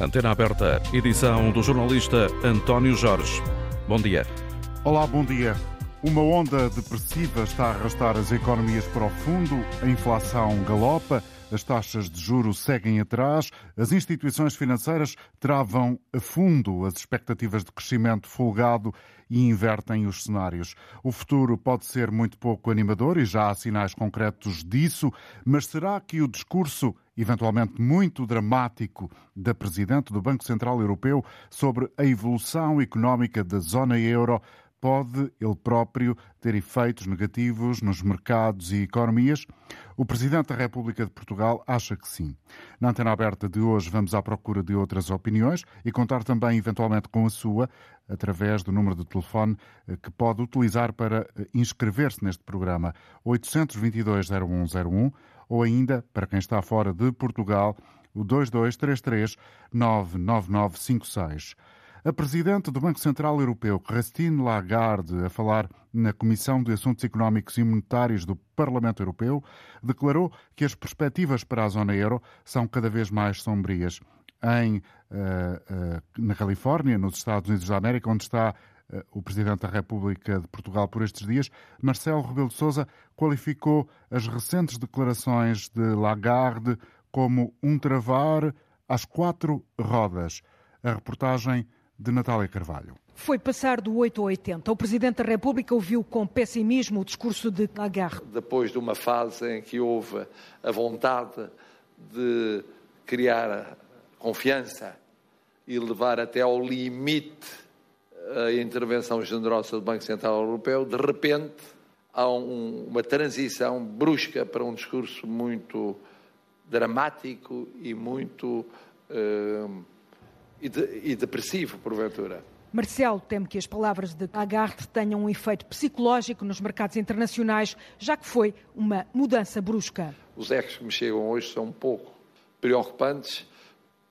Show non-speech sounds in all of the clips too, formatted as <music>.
Antena aberta, edição do jornalista António Jorge. Bom dia. Olá, bom dia. Uma onda depressiva está a arrastar as economias para o fundo, a inflação galopa, as taxas de juros seguem atrás, as instituições financeiras travam a fundo as expectativas de crescimento folgado e invertem os cenários. O futuro pode ser muito pouco animador e já há sinais concretos disso, mas será que o discurso eventualmente muito dramático da Presidente do Banco Central Europeu sobre a evolução económica da zona euro pode ele próprio ter efeitos negativos nos mercados e economias? O Presidente da República de Portugal acha que sim. Na antena aberta de hoje vamos à procura de outras opiniões e contar também eventualmente com a sua através do número de telefone eh, que pode utilizar para eh, inscrever-se neste programa 822-0101 ou ainda, para quem está fora de Portugal, o 2233 99956. A Presidente do Banco Central Europeu, Christine Lagarde, a falar na Comissão de Assuntos Económicos e Monetários do Parlamento Europeu, declarou que as perspectivas para a zona euro são cada vez mais sombrias. Em, uh, uh, na Califórnia, nos Estados Unidos da América, onde está uh, o Presidente da República de Portugal por estes dias, Marcelo Rebelo de Sousa qualificou as recentes declarações de Lagarde como um travar às quatro rodas. A reportagem de Natália Carvalho. Foi passar do 8 ao 80. O Presidente da República ouviu com pessimismo o discurso de Lagarde. Depois de uma fase em que houve a vontade de criar confiança e levar até ao limite a intervenção generosa do Banco Central Europeu, de repente há um, uma transição brusca para um discurso muito dramático e muito. Uh, e, de, e depressivo, porventura. Marcelo teme que as palavras de Lagarde tenham um efeito psicológico nos mercados internacionais, já que foi uma mudança brusca. Os ecos que me chegam hoje são um pouco preocupantes,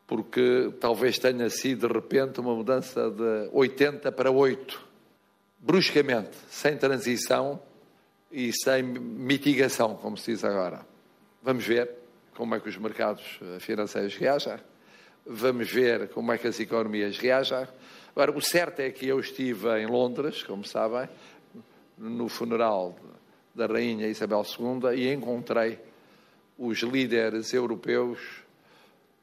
porque talvez tenha sido de repente uma mudança de 80 para 8, bruscamente, sem transição e sem mitigação, como se diz agora. Vamos ver como é que os mercados financeiros reagem Vamos ver como é que as economias reagem. Agora, o certo é que eu estive em Londres, como sabem, no funeral da Rainha Isabel II e encontrei os líderes europeus,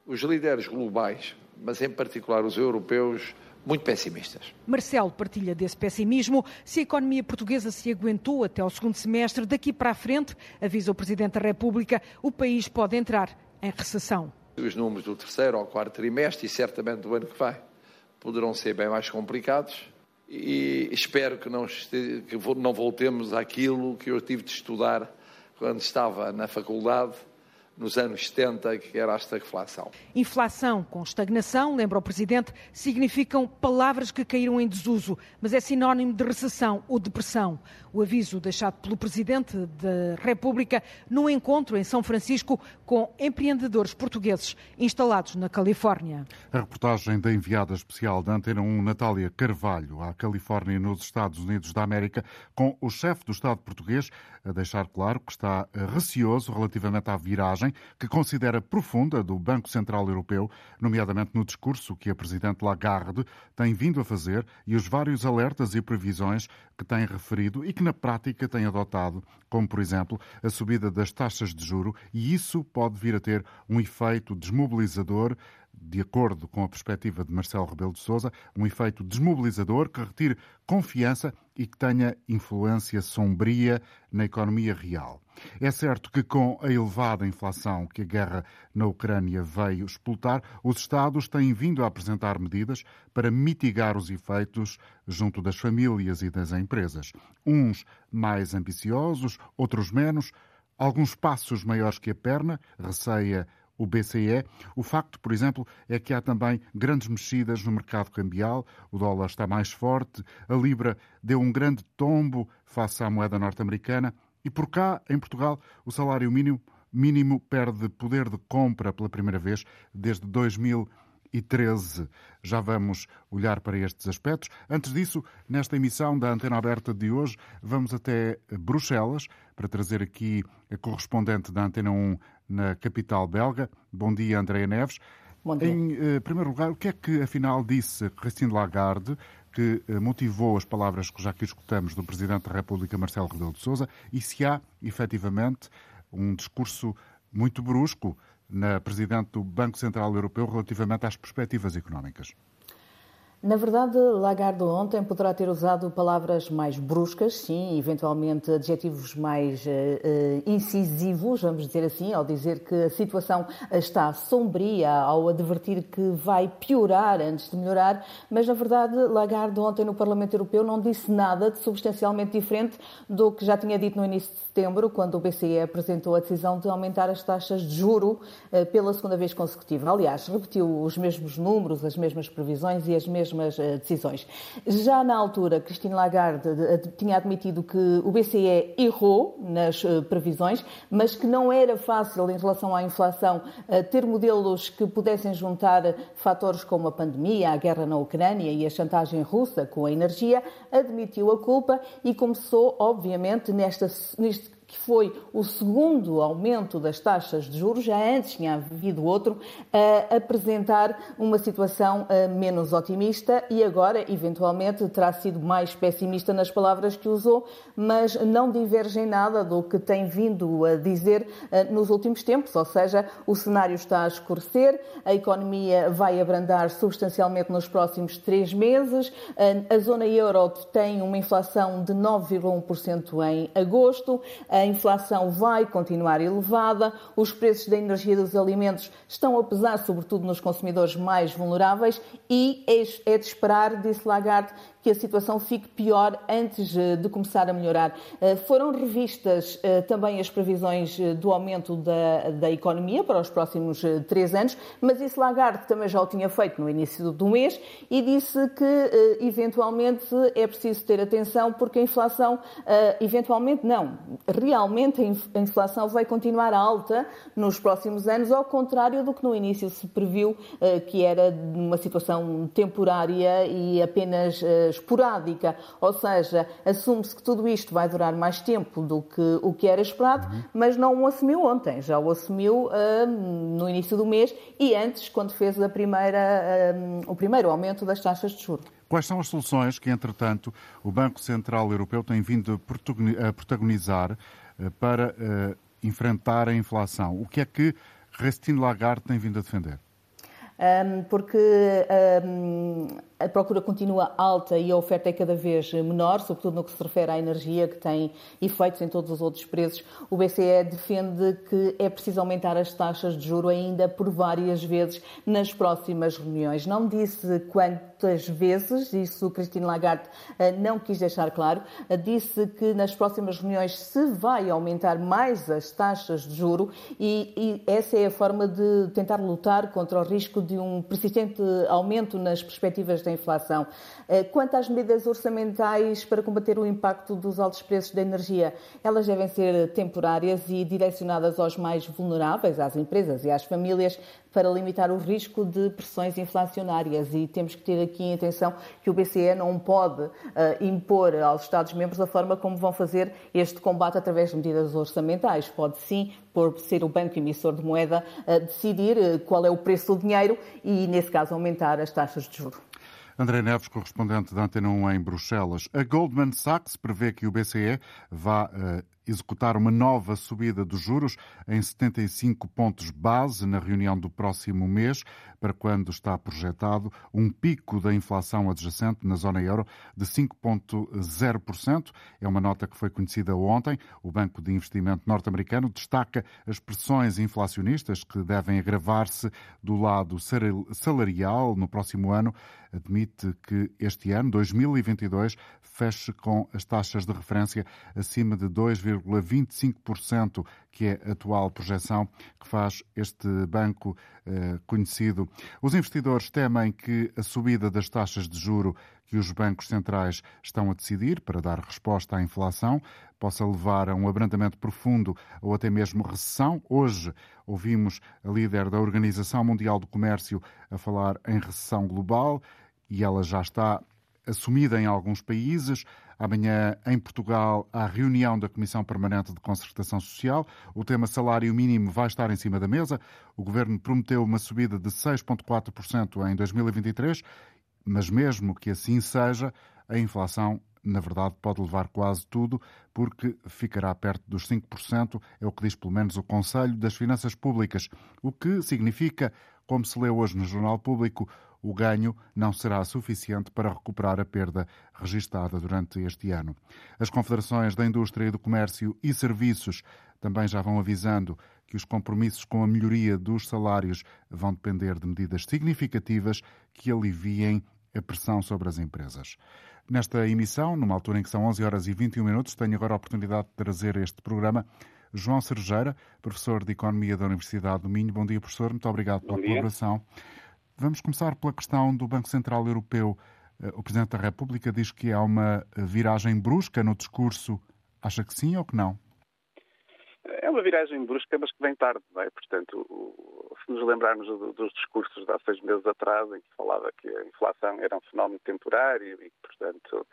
os líderes globais, mas em particular os europeus, muito pessimistas. Marcelo partilha desse pessimismo. Se a economia portuguesa se aguentou até o segundo semestre, daqui para a frente, avisa o Presidente da República, o país pode entrar em recessão. Os números do terceiro ou quarto trimestre e certamente do ano que vai poderão ser bem mais complicados. E espero que não, que não voltemos àquilo que eu tive de estudar quando estava na faculdade nos anos 70, que era a estagflação. Inflação com estagnação, lembra o Presidente, significam palavras que caíram em desuso, mas é sinónimo de recessão ou depressão. O aviso deixado pelo Presidente da República no encontro em São Francisco com empreendedores portugueses instalados na Califórnia. A reportagem da enviada especial da Antena 1, Natália Carvalho, à Califórnia, nos Estados Unidos da América, com o chefe do Estado português a deixar claro que está receoso relativamente à viragem que considera profunda do Banco Central Europeu, nomeadamente no discurso que a Presidente Lagarde tem vindo a fazer e os vários alertas e previsões que tem referido e que na prática tem adotado, como por exemplo a subida das taxas de juro, e isso pode vir a ter um efeito desmobilizador de acordo com a perspectiva de Marcelo Rebelo de Sousa, um efeito desmobilizador que retire confiança e que tenha influência sombria na economia real. É certo que com a elevada inflação que a guerra na Ucrânia veio explotar, os Estados têm vindo a apresentar medidas para mitigar os efeitos junto das famílias e das empresas. Uns mais ambiciosos, outros menos, alguns passos maiores que a perna, receia o BCE. O facto, por exemplo, é que há também grandes mexidas no mercado cambial, o dólar está mais forte, a libra deu um grande tombo face à moeda norte-americana e por cá, em Portugal, o salário mínimo, mínimo perde poder de compra pela primeira vez desde 2000 e 13. Já vamos olhar para estes aspectos. Antes disso, nesta emissão da Antena Aberta de hoje, vamos até Bruxelas para trazer aqui a correspondente da Antena 1 na capital belga. Bom dia, Andréa Neves. Em uh, primeiro lugar, o que é que afinal disse Christine Lagarde que uh, motivou as palavras que já aqui escutamos do Presidente da República, Marcelo Rebelo de Sousa, e se há, efetivamente, um discurso muito brusco na Presidente do Banco Central Europeu relativamente às perspectivas económicas? Na verdade, Lagarde ontem poderá ter usado palavras mais bruscas, sim, eventualmente adjetivos mais uh, incisivos, vamos dizer assim, ao dizer que a situação está sombria, ao advertir que vai piorar antes de melhorar, mas na verdade, Lagarde ontem no Parlamento Europeu não disse nada de substancialmente diferente do que já tinha dito no início de setembro, quando o BCE apresentou a decisão de aumentar as taxas de juro uh, pela segunda vez consecutiva. Aliás, repetiu os mesmos números, as mesmas previsões e as mesmas mesmas eh, decisões. Já na altura, Christine Lagarde tinha admitido que o BCE errou nas eh, previsões, mas que não era fácil, em relação à inflação, eh, ter modelos que pudessem juntar fatores como a pandemia, a guerra na Ucrânia e a chantagem russa com a energia, admitiu a culpa e começou, obviamente, nesta, neste que foi o segundo aumento das taxas de juros, já antes tinha havido outro, a apresentar uma situação eh, menos otimista e agora, eventualmente, terá sido mais pessimista nas palavras que usou, mas não diverge em nada do que tem vindo a dizer eh, nos últimos tempos, ou seja, o cenário está a escurecer, a economia vai abrandar substancialmente nos próximos três meses, eh, a zona euro tem uma inflação de 9,1% em agosto, a inflação vai continuar elevada, os preços da energia e dos alimentos estão a pesar, sobretudo nos consumidores mais vulneráveis, e é, é de esperar, disse Lagarde, que a situação fique pior antes eh, de começar a melhorar. Eh, foram revistas eh, também as previsões do aumento da, da economia para os próximos três anos, mas isso Lagarde também já o tinha feito no início do mês e disse que eventualmente é preciso ter atenção porque a inflação, eventualmente não, realmente a inflação vai continuar alta nos próximos anos, ao contrário do que no início se previu, que era uma situação temporária e apenas esporádica, ou seja, assume-se que tudo isto vai durar mais tempo do que o que era esperado, uhum. mas não o assumiu ontem, já o assumiu uh, no início do mês e antes, quando fez a primeira, uh, o primeiro aumento das taxas de juros. Quais são as soluções que, entretanto, o Banco Central Europeu tem vindo a protagonizar uh, para enfrentar a inflação? O que é que Christine Lagarde tem vindo a defender? Um, porque um, a procura continua alta e a oferta é cada vez menor, sobretudo no que se refere à energia, que tem efeitos em todos os outros preços. O BCE defende que é preciso aumentar as taxas de juro ainda por várias vezes nas próximas reuniões. Não disse quantas vezes, isso Christine Lagarde eh, não quis deixar claro. Eh, disse que nas próximas reuniões se vai aumentar mais as taxas de juro e, e essa é a forma de tentar lutar contra o risco de um persistente aumento nas perspectivas da inflação. Eh, quanto às medidas orçamentais para combater o impacto dos altos preços da energia, elas devem ser temporárias e direcionadas aos mais vulneráveis, às empresas e às famílias, para limitar o risco de pressões inflacionárias. E temos que ter aqui em atenção que o BCE não pode uh, impor aos Estados-membros a forma como vão fazer este combate através de medidas orçamentais. Pode sim, por ser o banco emissor de moeda, uh, decidir qual é o preço do dinheiro e, nesse caso, aumentar as taxas de juros. André Neves, correspondente da Antena 1 em Bruxelas. A Goldman Sachs prevê que o BCE vá uh, executar uma nova subida dos juros em 75 pontos base na reunião do próximo mês, para quando está projetado um pico da inflação adjacente na zona euro de 5,0%. É uma nota que foi conhecida ontem. O Banco de Investimento norte-americano destaca as pressões inflacionistas que devem agravar-se do lado salarial no próximo ano. Admite que este ano, 2022, feche com as taxas de referência acima de 2,25%, que é a atual projeção que faz este banco eh, conhecido. Os investidores temem que a subida das taxas de juro que os bancos centrais estão a decidir para dar resposta à inflação possa levar a um abrandamento profundo ou até mesmo recessão. Hoje ouvimos a líder da Organização Mundial do Comércio a falar em recessão global e ela já está assumida em alguns países. Amanhã, em Portugal, há reunião da Comissão Permanente de Concertação Social. O tema salário mínimo vai estar em cima da mesa. O Governo prometeu uma subida de 6,4% em 2023, mas mesmo que assim seja, a inflação na verdade, pode levar quase tudo, porque ficará perto dos 5%, é o que diz pelo menos o Conselho das Finanças Públicas, o que significa, como se leu hoje no Jornal Público, o ganho não será suficiente para recuperar a perda registada durante este ano. As confederações da indústria e do comércio e serviços também já vão avisando que os compromissos com a melhoria dos salários vão depender de medidas significativas que aliviem a pressão sobre as empresas. Nesta emissão, numa altura em que são 11 horas e 21 minutos, tenho agora a oportunidade de trazer este programa João Sergeira, professor de Economia da Universidade do Minho. Bom dia, professor. Muito obrigado pela colaboração. Vamos começar pela questão do Banco Central Europeu. Eh, o Presidente da República diz que há uma viragem brusca no discurso. Acha que sim ou que não? É uma viragem brusca, mas que vem tarde, não é? Portanto, se nos lembrarmos dos discursos de há seis meses atrás, em que falava que a inflação era um fenómeno temporário e, portanto,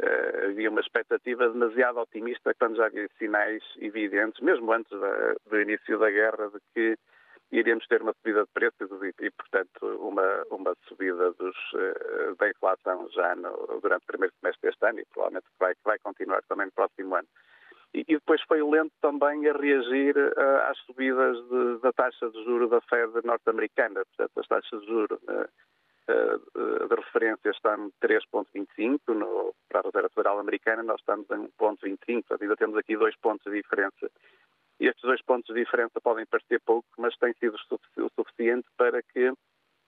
Uh, havia uma expectativa demasiado otimista quando já havia sinais evidentes, mesmo antes do início da guerra, de que iríamos ter uma subida de preços e, e portanto, uma, uma subida dos, uh, da inflação já no, durante o primeiro semestre deste ano e provavelmente vai, vai continuar também no próximo ano. E, e depois foi lento também a reagir uh, às subidas de, da taxa de juro da Fed norte-americana. Portanto, as taxas de juro de referência estão em 3,25 para a Reserva Federal Americana, nós estamos em 1,25, portanto ainda temos aqui dois pontos de diferença. E estes dois pontos de diferença podem parecer pouco, mas têm sido o suficiente para que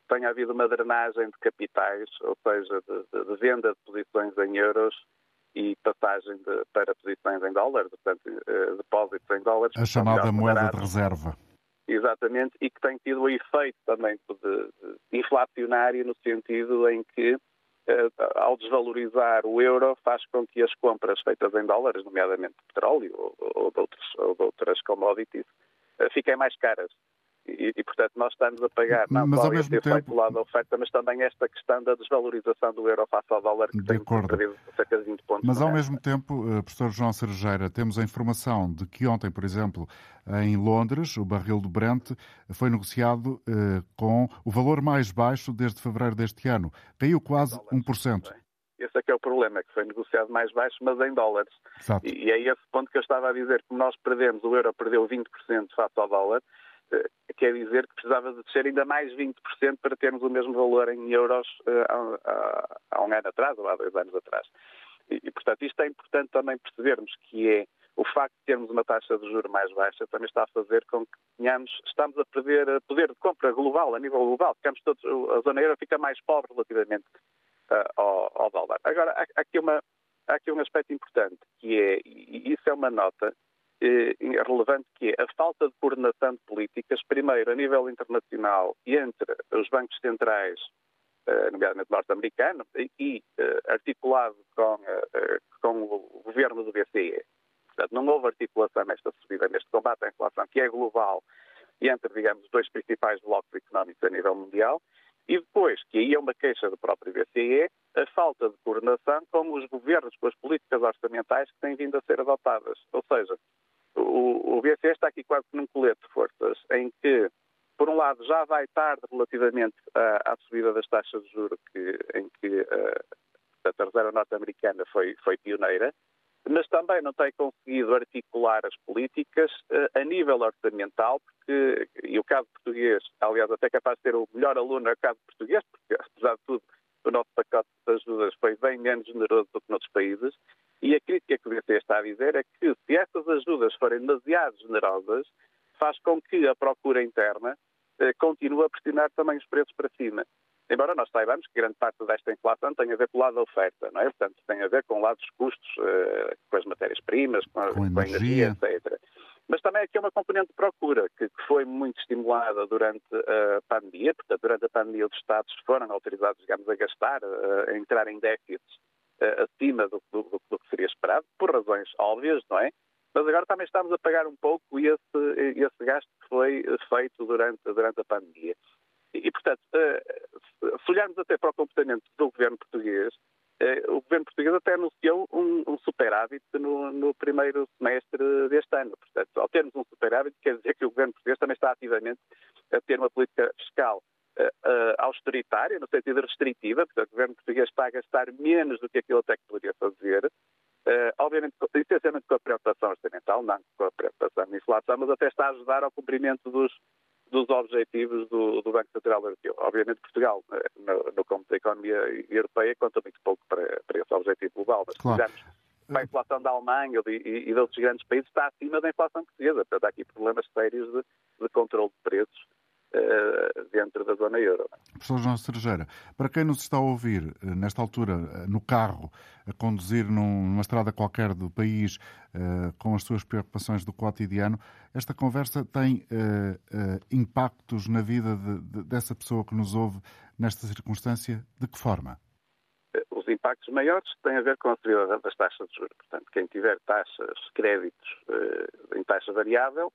tenha havido uma drenagem de capitais, ou seja, de, de venda de posições em euros e passagem de, para posições em dólares, portanto, uh, depósitos em dólares. A chamada moeda de reserva. Exatamente, e que tem tido o efeito também de, de, inflacionário no sentido em que, ao desvalorizar o euro, faz com que as compras feitas em dólares, nomeadamente petróleo ou, ou, de, outros, ou de outras commodities, uh, fiquem mais caras. E, e, portanto, nós estamos a pagar não mas só ao mesmo tempo... lado da oferta, mas também esta questão da desvalorização do euro face ao dólar, que de tem acordo. perdido cerca de 20 pontos. Mas ao mesmo tempo, eh, professor João Cerejeira, temos a informação de que ontem, por exemplo, em Londres, o barril do Brent foi negociado eh, com o valor mais baixo desde fevereiro deste ano. Caiu quase dólares, 1%. Esse é que é o problema, que foi negociado mais baixo, mas em dólares. Exato. E, e é esse ponto que eu estava a dizer, que nós perdemos, o euro perdeu 20% face ao dólar, quer dizer que precisava de descer ainda mais 20% para termos o mesmo valor em euros uh, há, um ano atrás ou há dois anos atrás. E, e, portanto, isto é importante também percebermos que é o facto de termos uma taxa de juros mais baixa também está a fazer com que tenhamos, estamos a perder poder de compra global, a nível global, ficamos todos, a zona euro fica mais pobre relativamente uh, ao, ao, dólar. Agora, há, há, aqui uma, há aqui um aspecto importante, que é, e isso é uma nota eh, relevante que é a falta de coordenação de políticas, primeiro a nível internacional e entre os bancos centrais, eh, nomeadamente norte-americano, e eh, articulado com, com o governo do BCE. Portanto, não houve articulação nesta subida, neste combate à inflação, que é global, e entre, digamos, os dois principais blocos económicos a nível mundial, e depois, que aí é uma queixa do próprio BCE, a falta de coordenação com os governos, com as políticas orçamentais que têm vindo a ser adotadas. Ou seja, o, o BCE está aqui quase num colete de forças, em que, por um lado, já vai tarde relativamente à, à subida das taxas de juros, que, em que uh, a Reserva Norte-Americana foi, foi pioneira, mas também não tem conseguido articular as políticas uh, a nível orçamental, porque, e o caso português, aliás, até capaz de ser o melhor aluno é o caso português, porque, apesar de tudo, o nosso pacote de ajudas foi bem menos generoso do que noutros países, e a crítica que o BCE está a dizer é que se essas ajudas forem demasiado generosas, faz com que a procura interna eh, continue a pressionar também os preços para cima. Embora nós saibamos que grande parte desta inflação tem a ver com o lado da oferta, não é? Portanto, tem a ver com o lado dos custos, eh, com as matérias-primas, com, com, com, a energia, etc. Mas também aqui é uma componente de procura que, que, foi muito estimulada durante a pandemia. Portanto, durante a pandemia os Estados foram autorizados, digamos, a gastar, a, a entrar em déficits acima do, do, do, que seria esperado, por razões óbvias, não é? Mas agora também estamos a pagar um pouco esse, esse gasto que foi feito durante, durante a pandemia. E, portanto, uh, se olharmos até para o comportamento do governo português, uh, o governo português até anunciou um superávit no, no, primeiro semestre deste ano. Portanto, ao termos um superávit, quer dizer que o governo português também está ativamente a ter uma política fiscal austeritária, no sentido restritiva, portanto, o governo português está a gastar menos do que aquilo até que poderia fazer. Uh, obviamente, essencialmente com a preocupação orçamental, não com a preocupação da inflação, mas até está a ajudar ao cumprimento dos, dos objetivos do, do, Banco Central Europeu. Obviamente, Portugal, no, no campo da economia europeia, conta muito pouco para, para esse objetivo global. Mas, claro. a inflação da Alemanha e, e, de outros grandes países está acima da inflação portuguesa. Portanto, há aqui problemas sérios de, de controle de preços dentro da zona euro. Professor João Cerejeira, para quem nos está a ouvir uh, nesta altura, uh, no carro, a conduzir num, numa estrada qualquer do país, com as suas preocupações do cotidiano, esta conversa tem impactos na vida de, de, dessa pessoa que nos ouve nesta circunstância? De que forma? Os impactos maiores têm a ver com a subida das taxas de juros. Portanto, quem tiver taxas, créditos em taxa variável,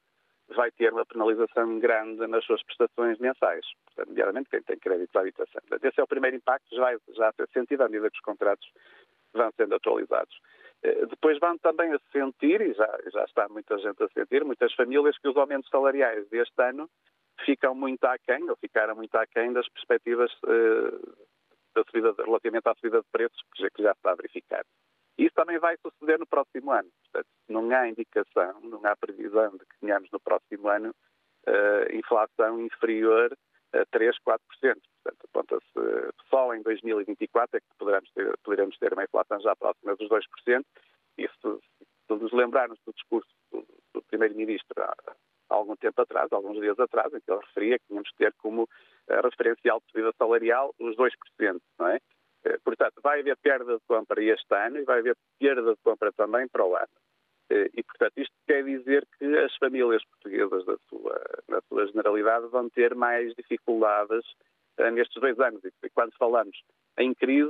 vai ter uma penalização grande nas suas prestações mensais, portanto, nomeadamente quem tem crédito à habitação. Portanto, esse é o primeiro impacto, já já ter sentido à medida que os contratos vão sendo atualizados. Eh, depois vão também a sentir, e já, já está muita gente a sentir, muitas famílias, que os aumentos salariais deste ano ficam muito aquém, ou ficaram muito aquém das perspectivas uh, da subida, relativamente à subida de preços que já, que já está a verificar. Isso também vai suceder no próximo ano. Portanto, não há indicação, não há previsão de que tenhamos no próximo ano uh, inflação inferior a 3, 4%. Portanto, aponta-se só em 2024 é que poderemos ter, poderemos ter uma inflação já próxima dos 2%. Isso, se nos lembrarmos do discurso do, do Primeiro-Ministro há, há, algum tempo atrás, alguns dias atrás, em que ele referia que tínhamos de ter como uh, referencial de subida salarial os 2%, não é? Eh, portanto, vai haver perda de compra este ano e vai haver perda de compra também para o ano. Eh, e, portanto, isto quer dizer que as famílias portuguesas, da sua, na sua generalidade, vão ter mais dificuldades eh, nestes dois anos. E quando falamos em crise,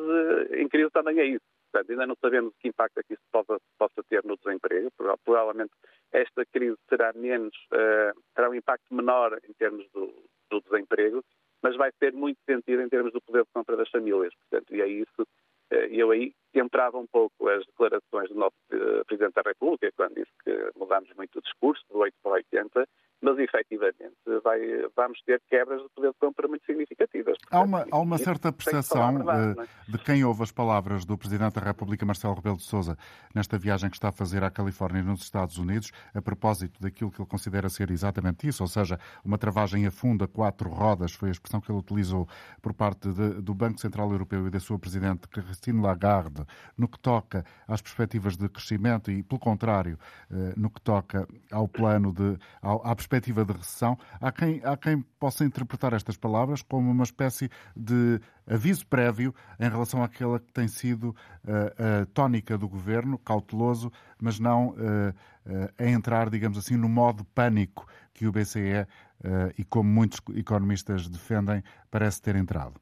em crise também é isso. Portanto, ainda não sabemos que impacto é que isso possa, possa ter no desemprego. Provavelmente esta crise será menos, uh, terá um impacto menor em termos do, do desemprego, mas vai ter muito sentido em termos do poder de compra das famílias. Portanto, e é isso, eh, eu aí entrava um pouco as declarações do nosso eh, Presidente da República, quando disse que mudámos muito o discurso, do 8 para 80, mas efetivamente vai, vamos ter quebras de poder de compra muito significativas. Há uma, há uma certa percepção verdade, é? de quem ouve as palavras do Presidente da República, Marcelo Rebelo de Sousa, nesta viagem que está a fazer à Califórnia e nos Estados Unidos, a propósito daquilo que ele considera ser exatamente isso, ou seja, uma travagem a fundo a quatro rodas, foi a expressão que ele utilizou por parte de, do Banco Central Europeu e da sua Presidente, Christine Lagarde, no que toca às perspectivas de crescimento e, pelo contrário, eh, no que toca ao plano de, à perspectiva de recessão, há quem, há quem possa interpretar estas palavras como uma espécie de aviso prévio em relação àquela que tem sido eh, a tónica do governo, cauteloso, mas não uh, uh, a entrar, digamos assim, no modo pânico que o BCE, uh, e como muitos economistas defendem, parece ter entrado.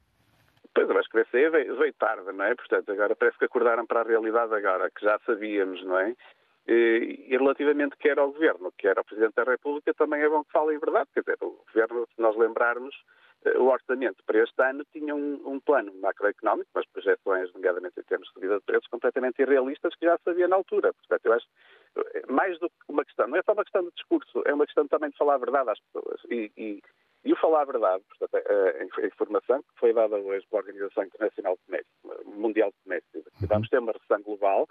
Pois, eu acho que o BCE veio, veio tarde, não é? Portanto, agora parece que acordaram para a realidade agora, que já sabíamos, não é? E relativamente quer ao Governo, quer ao Presidente da República, também é bom que falem verdade. Quer dizer, o Governo, se nós lembrarmos, eh, o orçamento para este ano tinha um, um plano macroeconómico, mas projeções, nomeadamente em termos de subida de preços, completamente irrealistas, que já sabia na altura. Portanto, eu acho, eh, mais do que uma questão, não é só uma questão de discurso, é uma questão também de falar a verdade às pessoas. E, e, e o falar a verdade, portanto, a, a informação que foi dada hoje pela Organização Internacional de Comércio, Mundial de Comércio, que vamos ter uma recessão global,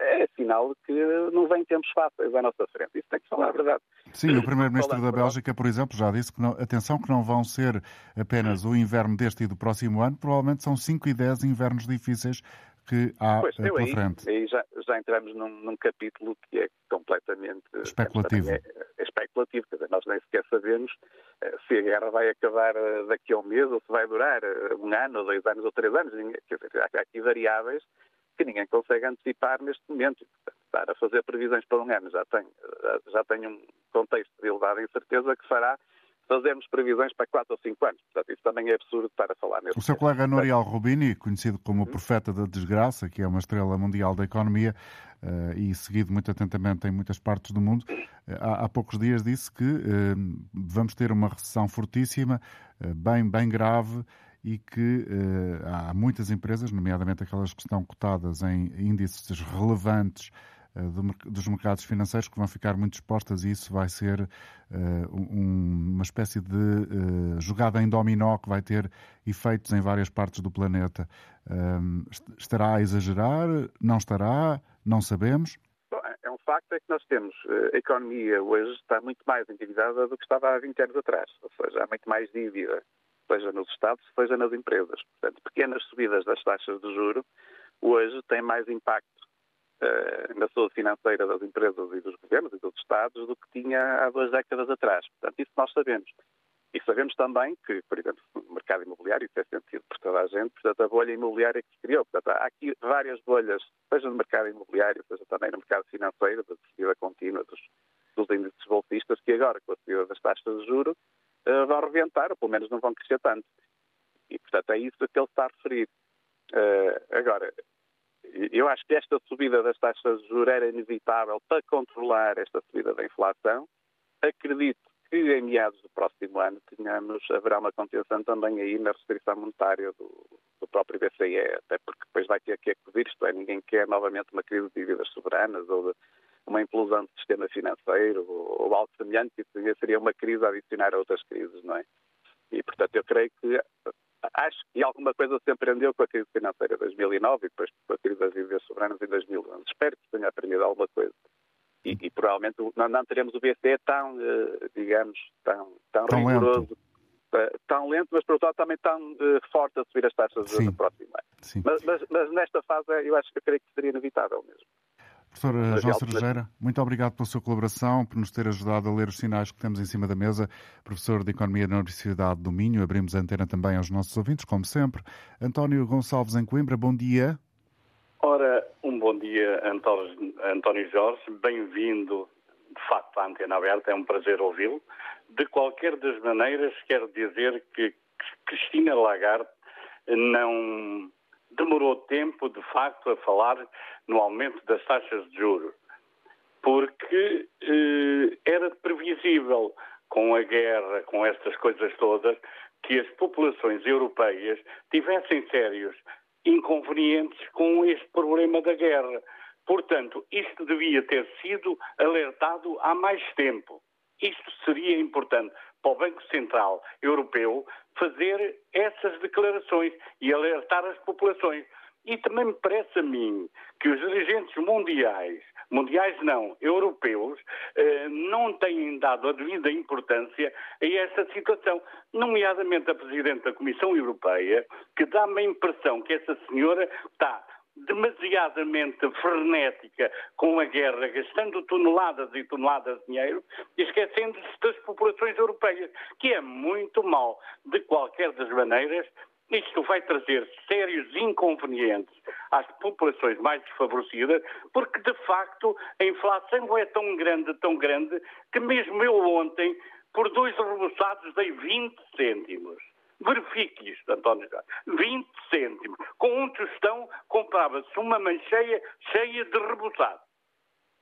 é sinal de que não vem tempos fáceis à nossa frente. Isso tem que falar a verdade. Sim, o Primeiro-Ministro da Bélgica, por exemplo, já disse que, não, atenção, que não vão ser apenas o inverno deste e do próximo ano, provavelmente são 5 e 10 invernos difíceis que há pois, pela aí, frente. Aí já, já entramos num, num, capítulo que é completamente especulativo. É, é especulativo, quer dizer, nós nem sequer sabemos eh, se a guerra vai acabar eh, daqui a um mês ou se vai durar eh, um ano, ou dois anos ou três anos. Quer dizer, há aqui variáveis que ninguém consegue antecipar neste momento. Portanto, estar a fazer previsões para um ano já tem, já tem um contexto de elevada incerteza que fará fazermos previsões para 4 ou 5 anos. Portanto, isso também é absurdo estar a falar nesse O seu colega Noriel Rubini, conhecido como o profeta da desgraça, que é uma estrela mundial da economia uh, e seguido muito atentamente em muitas partes do mundo, uh, há, há, poucos dias disse que uh, vamos ter uma recessão fortíssima, bem, bem grave, e que uh, há muitas empresas, nomeadamente aquelas que estão cotadas em índices relevantes dos mercados financeiros que vão ficar muito expostas e isso vai ser uma espécie de jogada em dominó que vai ter efeitos em várias partes do planeta. Estará a exagerar? Não estará? Não sabemos? é um facto é que nós temos a economia hoje está muito mais endividada do que estava há 20 anos atrás, ou seja, há muito mais dívida seja nos Estados, seja nas empresas. Portanto, pequenas subidas das taxas de juro hoje têm mais impacto uh, na saúde financeira das empresas e dos governos e dos Estados do que tinha há duas décadas atrás. Portanto, isso nós sabemos. E sabemos também que, por exemplo, no mercado imobiliário, isso é sentido por toda a gente, portanto, a bolha imobiliária que se criou. Portanto, há aqui várias bolhas, seja no mercado imobiliário, seja também no mercado financeiro, da subida contínua dos, dos índices bolsistas, que agora, com a subida das taxas de juros, uh, vão reventar, ou pelo menos não vão crescer tanto. E, portanto, é isso que ele está a referir. Uh, agora, eu acho que esta subida das taxas de juros era inevitável para controlar esta subida da inflação. Acredito que em meados do próximo ano tenhamos, haverá uma contenção também aí na restrição monetária do, do próprio BCE, até porque depois vai ter que acudir, isto é, ninguém quer novamente uma crise de dívidas soberanas ou de uma implosão do sistema financeiro ou, ou algo semelhante, isso seria uma crise a adicionar a outras crises, não é? E, portanto, eu creio que acho que alguma coisa se aprendeu com a crise financeira de 2009 e depois com a crise das dívidas soberanas em 2011. Espero que tenha aprendido alguma coisa. E, e provavelmente não, não, teremos o BCE tão, uh, digamos, tão, tão, tão rigoroso, lento. Uh, tão lento, mas por outro lado também tão uh, forte a subir as taxas no próximo ano. Mas, mas, mas, nesta fase eu acho que eu creio que seria inevitável mesmo. Professor João Cerejeira, muito obrigado pela sua colaboração, por nos ter ajudado a ler os sinais que temos em cima da mesa. Professor de Economia na Universidade do Minho, abrimos a antena também aos nossos ouvintes, como sempre. António Gonçalves em Coimbra, bom dia. Ora, um bom dia, António Jorge. Bem-vindo, de facto, à antena aberta. É um prazer ouvi-lo. De qualquer das maneiras, quero dizer que Cristina Lagarde não demorou tempo, de facto, a falar no aumento das taxas de juros, porque eh, era previsível, com a guerra, com estas coisas todas, que as populações europeias tivessem sérios inconvenientes com este problema da guerra. Portanto, isto devia ter sido alertado há mais tempo. Isto seria importante para o Banco Central Europeu fazer essas declarações e alertar as populações. E também me parece a mim que os dirigentes mundiais, mundiais não, europeus, eh, não têm dado a devida importância a essa situação, nomeadamente a Presidente da Comissão Europeia, que dá-me a impressão que essa senhora está demasiadamente frenética com a guerra, gastando toneladas e toneladas de dinheiro e esquecendo-se das populações europeias, que é muito mal. De qualquer das maneiras, isto vai trazer sérios inconvenientes às populações mais desfavorecidas, porque de facto a inflação é tão grande, tão grande, que mesmo eu ontem, por dois reboçados, dei 20 cêntimos. Verifique isto, António Jorge. 20 cêntimos. Com um tostão comprava-se uma mancheia cheia de reboçado.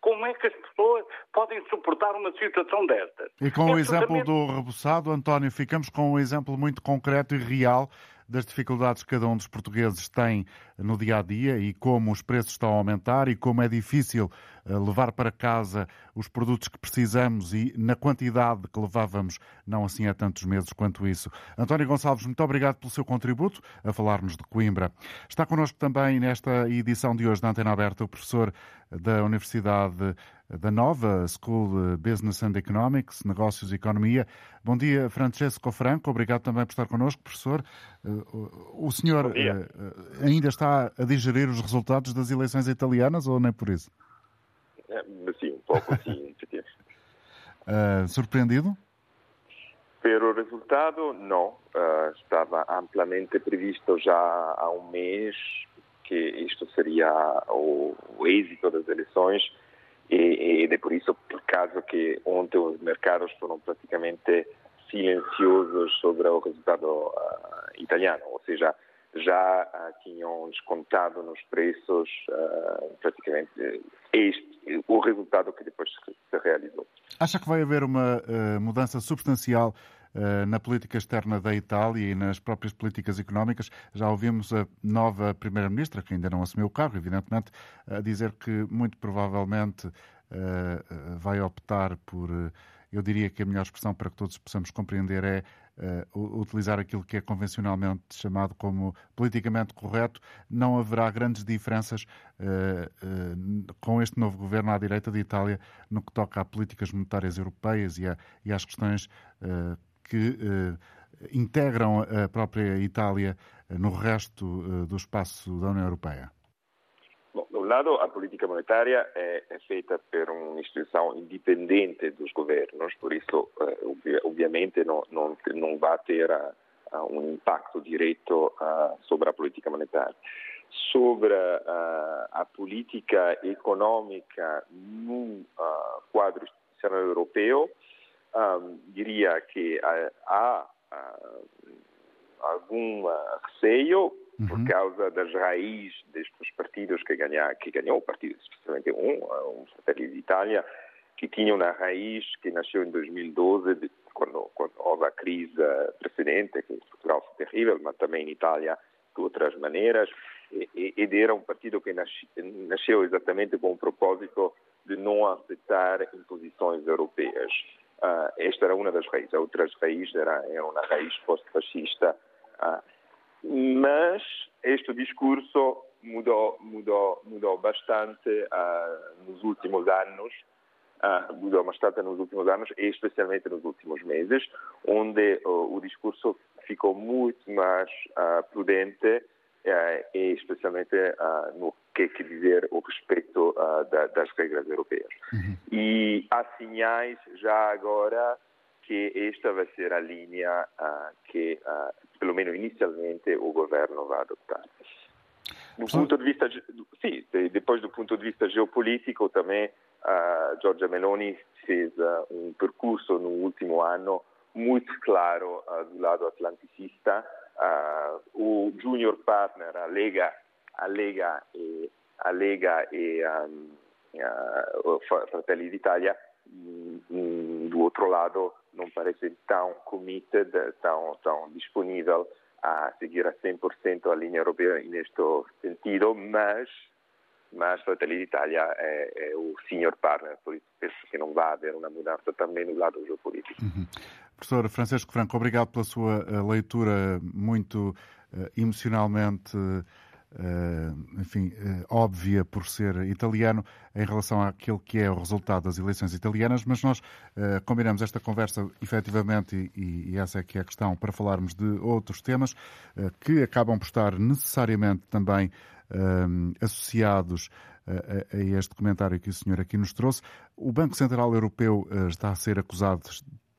Como é que as pessoas podem suportar uma situação destas? E com é o exemplo do reboçado, António, ficamos com um exemplo muito concreto e real das dificuldades que cada um dos portugueses tem no dia a dia e como os preços estão a aumentar e como é difícil eh, levar para casa os produtos que precisamos e na quantidade que levávamos, não assim há tantos meses quanto isso. António Gonçalves, muito obrigado pelo seu contributo a falar-nos de Coimbra. Está connosco também nesta edição de hoje da Antena Aberta o professor da Universidade da Nova School Business and Economics, Negócios e Economia. Bom dia, Francesco Franco. Obrigado também por estar connosco, professor. Eh, o senhor eh, ainda está a digerir os resultados das eleições italianas ou nem por isso? É, sim, um pouco sim. <laughs> uh, surpreendido? Pelo resultado, não. Uh, estava amplamente previsto já há um mês que isto seria o, o êxito das eleições e, ed è por isso por caso que ontem os mercados foram praticamente silenciosos sobre o resultado uh, italiano, ou seja, já uh, tinham descontado nos preços uh, praticamente este, o resultado que depois se realizou. Acha que vai haver uma mudança substancial na política externa da Itália e nas próprias políticas económicas. Já ouvimos a nova Primeira-Ministra, que ainda não assumiu o cargo, evidentemente, a dizer que muito provavelmente vai optar por eu diria que a melhor expressão para que todos possamos compreender é uh, utilizar aquilo que é convencionalmente chamado como politicamente correto. Não haverá grandes diferenças uh, uh, com este novo governo à direita de Itália no que toca a políticas monetárias europeias e, a, e às questões que integram a própria Itália no resto do espaço da União Europeia. Bom, de um lado, a política monetária é, é feita por uma instituição independente dos governos, por isso, eh, obviamente, não, não, não vai ter uh, um impacto direto sobre a política monetária. Sobre uh, a política econômica no quadro institucional europeu, um, diria que há algum receio uhum. por causa das raízes destes partidos que, ganha, que ganhou, o partido especialmente um, um Fratelli d'Italia, que tinha uma raiz que nasceu em 2012, de, quando, quando, houve a crise precedente, que em Portugal foi terrível, mas também em Itália de outras maneiras, e, e era um partido que nasceu exatamente com o propósito de não aceitar imposições europeias. Uh, esta era uma das raízes. A outra raiz era, era uma raiz post-fascista. Uh, mas este discurso mudou, mudou, mudou bastante uh, nos últimos anos, mudou bastante nos últimos anos e especialmente nos últimos meses, onde o discurso ficou muito mais prudente e especialmente no que quer dizer o respeito da, das regras europeias. Uhum. E há sinais já agora que esta vai ser a linha uh, que, uh, pelo menos inicialmente, o governo vai adotar. Do ponto de vista, sim, depois do ponto de vista geopolítico também, uh, Giorgia Meloni fez um percurso no último ano muito claro do lado atlanticista. O junior partner, a Lega, a Lega e, a Lega e um, Fratelli d'Italia, do outro lado, não parece tão committed, tão, tão disponível a seguir a 100% a linha europeia neste sentido, mas mas Fratelli d'Italia é, é, o senior partner, por isso penso que não vai haver uma mudança também no lado geopolítico. Uhum. Professor Francisco Franco, obrigado pela sua eh, leitura muito uh, emocionalmente uh, enfim, eh, óbvia por ser italiano em relação àquilo que é o resultado das eleições italianas, mas nós uh, combinamos esta conversa efetivamente, e, e, essa é que é a questão, para falarmos de outros temas uh, que acabam por estar necessariamente também associados a, este comentário que o senhor aqui nos trouxe. O Banco Central Europeu está a ser acusado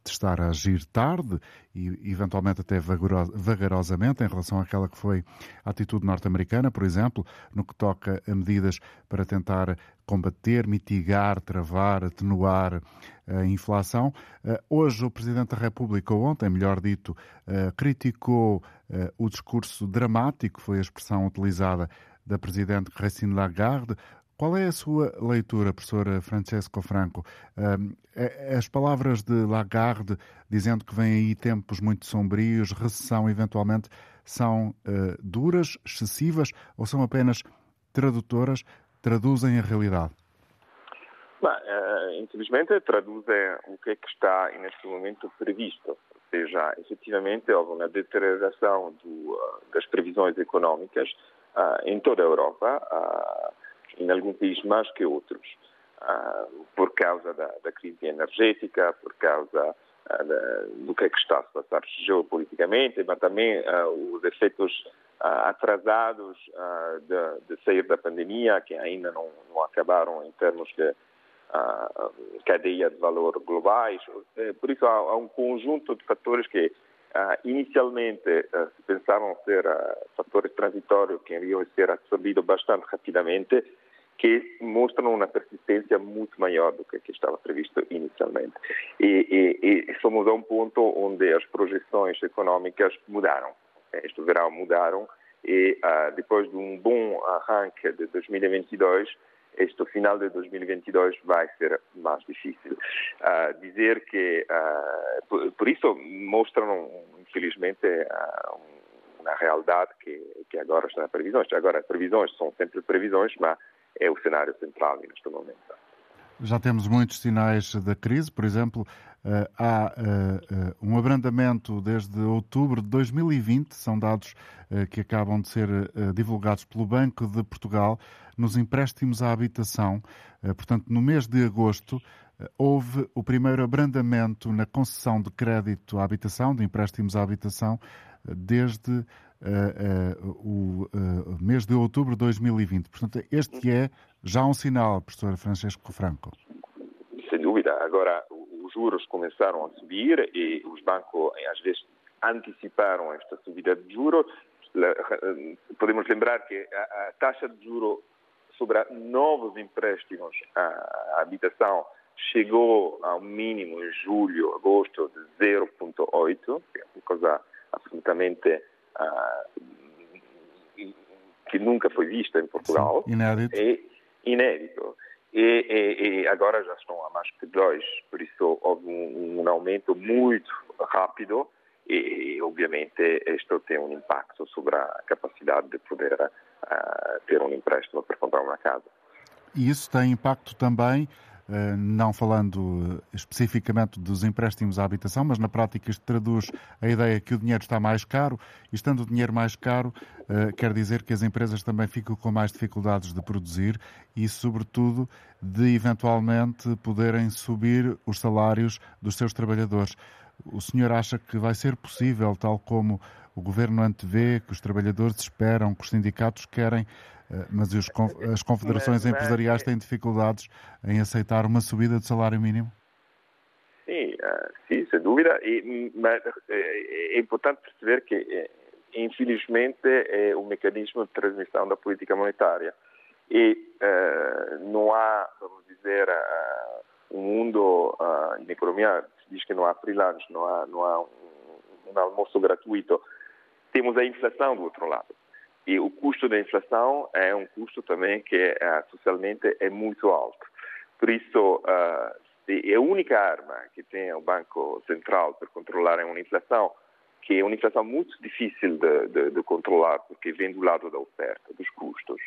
de estar a agir tarde e eventualmente até vagarosamente em relação àquela que foi a atitude norte-americana, por exemplo, no que toca a medidas para tentar combater, mitigar, travar, atenuar a inflação. Eh, hoje o Presidente da República, ontem, melhor dito, eh, criticou eh, o discurso dramático, foi a expressão utilizada da Presidente Christine Lagarde, qual é a sua leitura, professora Francesco Franco? As palavras de Lagarde, dizendo que vêm aí tempos muito sombrios, recessão eventualmente, são uh, duras, excessivas ou são apenas tradutoras, traduzem a realidade? Bem, uh, infelizmente traduzem o que é que está neste momento previsto. Ou seja, efetivamente houve uma deterioração do, uh, das previsões económicas em toda a Europa em alguns países mais que outros, uh, por causa da, da, crise energética, por causa da, do que é que está a passar geopoliticamente, mas também uh, os efeitos atrasados de, de, sair da pandemia, que ainda não, não acabaram em termos de cadeia de valor globais. Por isso, há, há um conjunto de fatores que Uh, inicialmente uh, se pensavam ser uh, iriam ser absorvidos bastante rapidamente, que mostram uma persistência muito maior do que, que estava previsto inicialmente. E, e, e fomos a um ponto onde as projeções econômicas mudaram. Este verão mudaram e depois de um bom arranque de 2022, este final de 2022 vai ser mais difícil. Uh, dizer que, uh, por, por, isso, mostram, infelizmente, uh, uma realidade que, que agora está nas previsões. Agora, as previsões são sempre previsões, mas é o cenário central neste momento. Já temos muitos sinais da crise, por exemplo, eh, há eh, eh, um abrandamento desde outubro de 2020, são dados que acabam de ser divulgados pelo Banco de Portugal, nos empréstimos à habitação. Portanto, no mês de agosto, houve o primeiro abrandamento na concessão de crédito à habitação, de empréstimos à habitação, desde o mês de outubro de 2020. Portanto, este é já um sinal, professor Francisco Franco. Sem dúvida. Agora, os juros começaram a subir e os bancos, às vezes, anteciparam esta subida de juros. Podemos lembrar que a, taxa de juros sobre novos empréstimos à habitação chegou ao mínimo em julho, agosto de 0,8, que é uma coisa absolutamente que nunca foi vista em Portugal. Sim, inédito. E, inédito. E, e, e, agora já estão a mais que dois, por isso houve um, um aumento muito rápido e, obviamente, isto tem um impacto sobre a capacidade de poder uh, ter um empréstimo para comprar uma casa. E isso tem impacto também não falando eh, especificamente dos empréstimos à habitação, mas na prática isto traduz a ideia que o dinheiro está mais caro, e estando o dinheiro mais caro, eh, quer dizer que as empresas também ficam com mais dificuldades de produzir e, sobretudo, de eventualmente poderem subir os salários dos seus trabalhadores. O senhor acha que vai ser possível, tal como o governo antevê, que os trabalhadores esperam, que os sindicatos querem, eh, mas <laughs> as confederações empresariais têm dificuldades em aceitar uma subida de salário mínimo? Sim, eh, sim sem dúvida. E, mas eh, é importante perceber que, infelizmente, é o mecanismo de transmissão da política monetária. E não há, vamos dizer, um mundo, na economia se diz que não há freelance, não há, não há um, um almoço gratuito. Temos a inflação do outro lado. E o custo da inflação é um custo também que uh, socialmente é muito alto. Por isso, é a única arma que tem o Banco Central para controlar uma inflação, que é uma inflação muito difícil de, de, de controlar, porque vem do lado da oferta, dos custos,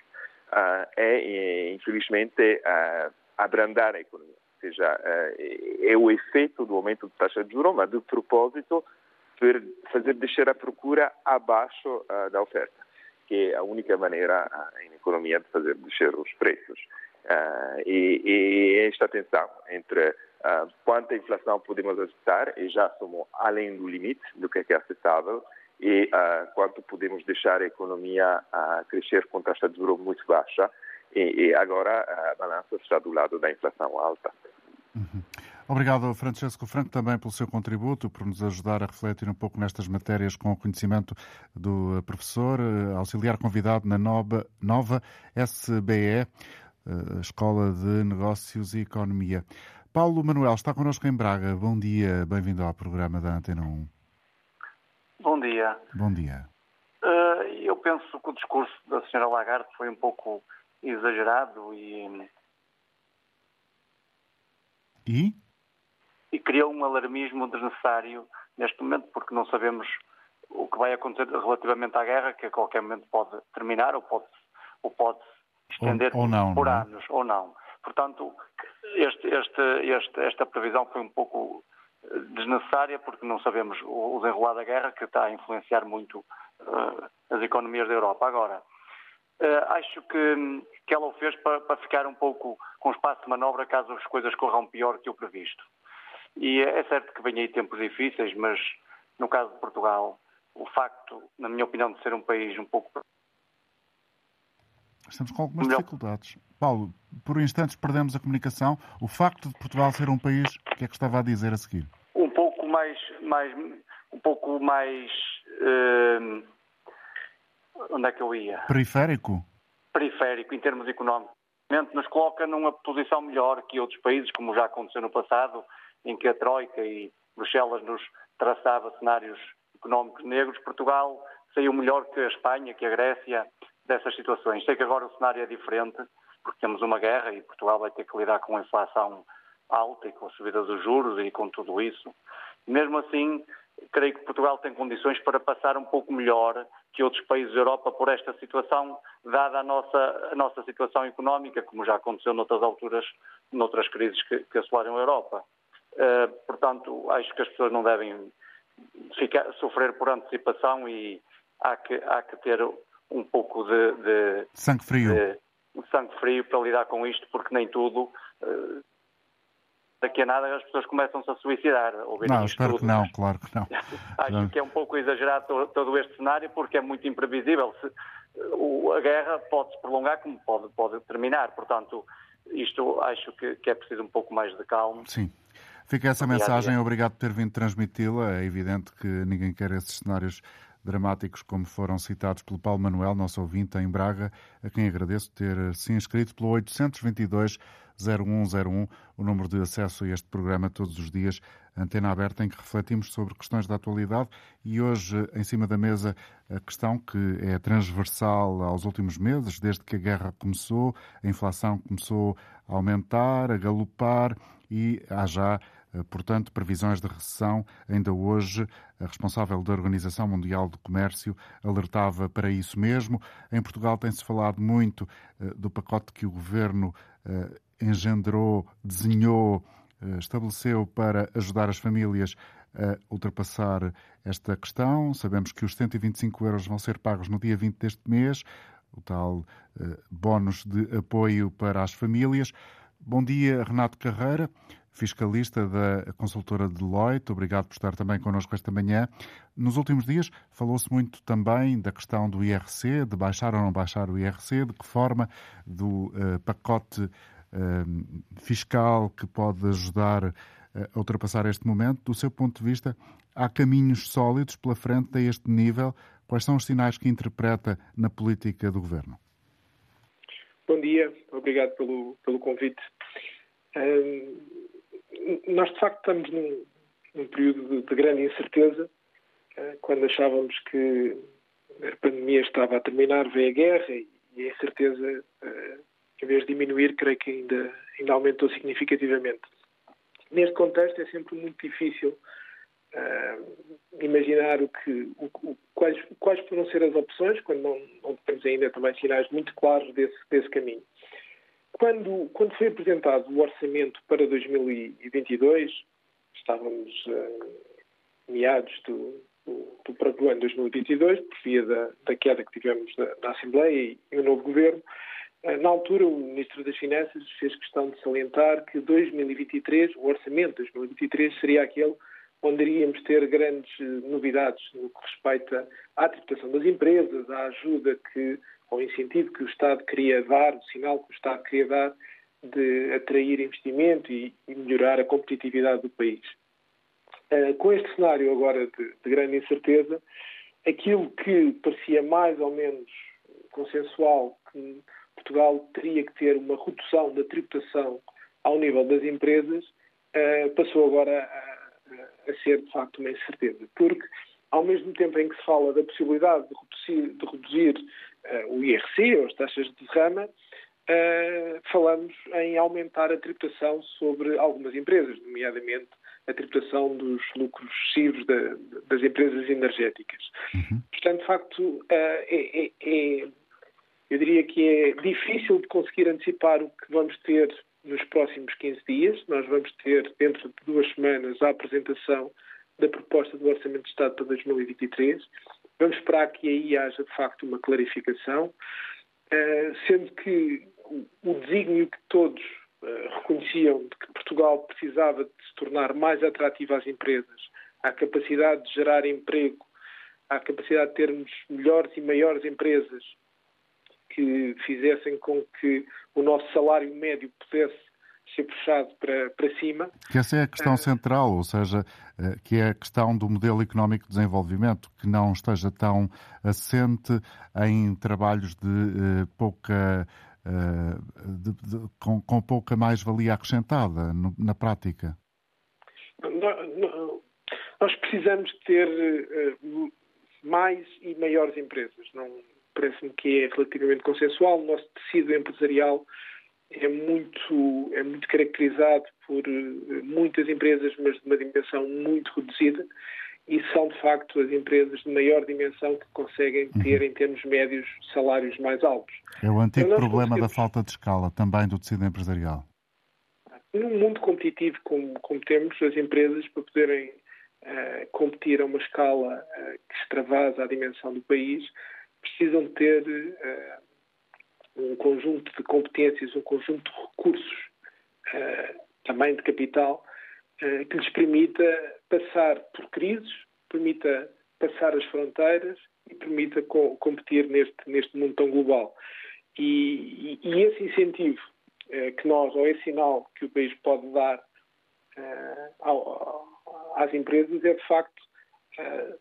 é, infelizmente, abrandar a economia. Ou seja, é o efeito do aumento da taxa de juros, mas de propósito, para fazer descer a procura abaixo da oferta que é a única maneira em economia de fazer descer os preços. Uh, e, e, esta tensão entre uh, quanta inflação podemos aceitar, e já somos além do limite do que é, aceitável, e uh, quanto podemos deixar a economia crescer com taxa de juros muito baixa, e, e, agora a balança está do lado da inflação alta. Uhum. Obrigado, Francesco Franco, também pelo seu contributo, por nos ajudar a refletir um pouco nestas matérias com o conhecimento do professor, eh, auxiliar convidado na nova, nova SBE, eh, Escola de Negócios e Economia. Paulo Manuel está connosco em Braga. Bom dia, bem-vindo ao programa da Antena 1. Bom dia. Bom dia. Eh, eu penso que o discurso da senhora Lagarde foi um pouco exagerado e. E? E criou um alarmismo desnecessário neste momento, porque não sabemos o que vai acontecer relativamente à guerra, que a qualquer momento pode terminar ou pode, ou pode estender ou, ou não, por não é? anos, ou não. Portanto, este, este, este, esta previsão foi um pouco eh, desnecessária, porque não sabemos o desenrolar da guerra, que está a influenciar muito uh, as economias da Europa. Agora, uh, acho que, que ela o fez para, para ficar um pouco com espaço de manobra caso as coisas corram pior que o previsto. E é certo que vem aí tempos difíceis, mas no caso de Portugal, o facto, na minha opinião, de ser um país um pouco. Estamos com algumas dificuldades. Paulo, por instantes perdemos a comunicação. O facto de Portugal ser um país, o que é que estava a dizer a seguir? Um pouco mais. mais um pouco mais. Uh, onde é que eu ia? Periférico? Periférico, em termos económicos. Nos coloca numa posição melhor que outros países, como já aconteceu no passado, em que a Troika e Bruxelas nos traçava cenários económicos negros, Portugal saiu melhor que a Espanha, que a Grécia, dessas situações. Sei que agora o cenário é diferente porque temos uma guerra e Portugal vai ter que lidar com a inflação alta e com a subida dos juros e com tudo isso. Mesmo assim, creio que Portugal tem condições para passar um pouco melhor que outros países da Europa por esta situação, dada a nossa, a nossa situação económica, como já aconteceu noutras alturas, noutras crises que, que assolaram a Europa. Uh, portanto, acho que as pessoas não devem ficar, sofrer por antecipação e há que, há que ter um pouco de, de sangue frio. De, sangue frio para lidar com isto, porque nem tudo uh, daqui a nada as pessoas começam-se a suicidar. Não, espero que não, claro que não. <laughs> Acho que é um pouco exagerado todo este cenário porque é muito imprevisível. Se, o, a guerra pode se prolongar como pode, pode terminar. Portanto, isto acho que, que, é preciso um pouco mais de calma. Sim. Fica essa mensagem, obrigado por ter vindo transmiti-la. É evidente que ninguém quer esses cenários dramáticos como foram citados pelo Paulo Manuel, nosso ouvinte em Braga, a quem agradeço ter se inscrito pelo 822 0101, o número de acesso a este programa todos os dias, Antena Aberta, em que refletimos sobre questões da atualidade e hoje, em cima da mesa, a questão que é transversal aos últimos meses, desde que a guerra começou, a inflação começou a aumentar, a galopar e há já eh, portanto, previsões de recessão. Ainda hoje, a responsável da Organização Mundial do Comércio alertava para isso mesmo. Em Portugal tem-se falado muito eh, do pacote que o governo eh, engendrou, desenhou, estabeleceu para ajudar as famílias a ultrapassar esta questão. Sabemos que os 125 euros vão ser pagos no dia 20 deste mês, o tal bónus de apoio para as famílias. Bom dia, Renato Carreira fiscalista da consultora Deloitte. Obrigado por estar também connosco esta manhã. Nos últimos dias falou-se muito também da questão do IRC, de baixar ou não baixar o IRC, de que forma do uh, pacote uh, fiscal que pode ajudar uh, a ultrapassar este momento. Do seu ponto de vista, há caminhos sólidos pela frente a este nível? Quais são os sinais que interpreta na política do governo? Bom dia, obrigado pelo, pelo convite nós de facto estamos num, num período de, de, grande incerteza. Eh, quando achávamos que a pandemia estava a terminar, veio a guerra e, a incerteza, eh, em vez de diminuir, creio que ainda, ainda aumentou significativamente. Neste contexto é sempre muito difícil uh, imaginar o que, o, quais, quais poderão ser as opções, quando não, não temos ainda também sinais muito claros desse, desse caminho. Quando, quando foi apresentado o orçamento para 2022, estávamos uh, meados do, do, do próprio ano 2022, por via da, da queda que tivemos na, Assembleia e, o novo governo. Uh, na altura, o Ministro das Finanças fez questão de salientar que 2023, o orçamento de 2023, seria aquele onde iríamos ter grandes eh, novidades no que respeita à tributação das empresas, à ajuda que ao incentivo que o Estado queria dar, o sinal que o Estado queria dar de atrair investimento e, e melhorar a competitividade do país. Uh, com este cenário agora de, de, grande incerteza, aquilo que parecia mais ou menos consensual que Portugal teria que ter uma redução da tributação ao nível das empresas, uh, passou agora a, a, ser de facto uma incerteza. Porque, ao mesmo tempo em que se fala da possibilidade de reduzir, de reduzir o IRC, ou as taxas de derrama, uh, falamos em aumentar a tributação sobre algumas empresas, nomeadamente a tributação dos lucros excessivos da, das empresas energéticas. Uhum. Portanto, de facto, uh, é, é, é, eu diria que é difícil de conseguir antecipar o que vamos ter nos próximos 15 dias. Nós vamos ter, dentro de duas semanas, a apresentação da proposta do Orçamento de Estado para 2023. Vamos esperar que aí haja, de facto, uma clarificação, eh, sendo que o desígnio que todos eh, reconheciam de que Portugal precisava de se tornar mais atrativo às empresas, à capacidade de gerar emprego, à capacidade de termos melhores e maiores empresas que fizessem com que o nosso salário médio pudesse ser puxado para, para cima. Que essa é a questão uh, central, ou seja, uh, que é a questão do modelo económico de desenvolvimento, que não esteja tão assente em trabalhos de uh, pouca. De, de, com, com, pouca mais-valia acrescentada no, na prática? Nós precisamos ter mais e maiores empresas. Não parece-me que é relativamente consensual. O nosso tecido empresarial é muito, é muito caracterizado por muitas empresas, mas de uma dimensão muito reduzida, e são, de facto, as empresas de maior dimensão que conseguem uhum. ter, em termos médios, salários mais altos. É o antigo problema da falta de escala, também do tecido empresarial. Num mundo competitivo como, como temos, as empresas, para poderem uh, competir a uma escala uh, que extravasa a dimensão do país, precisam ter uh, um conjunto de competências, um conjunto de recursos, também de capital, que lhes permita passar por crises, permita passar as fronteiras e permita co competir neste, neste mundo tão global. E, e, e esse incentivo eh, que nós, ou esse sinal que o país pode dar eh, às empresas é, de facto, eh,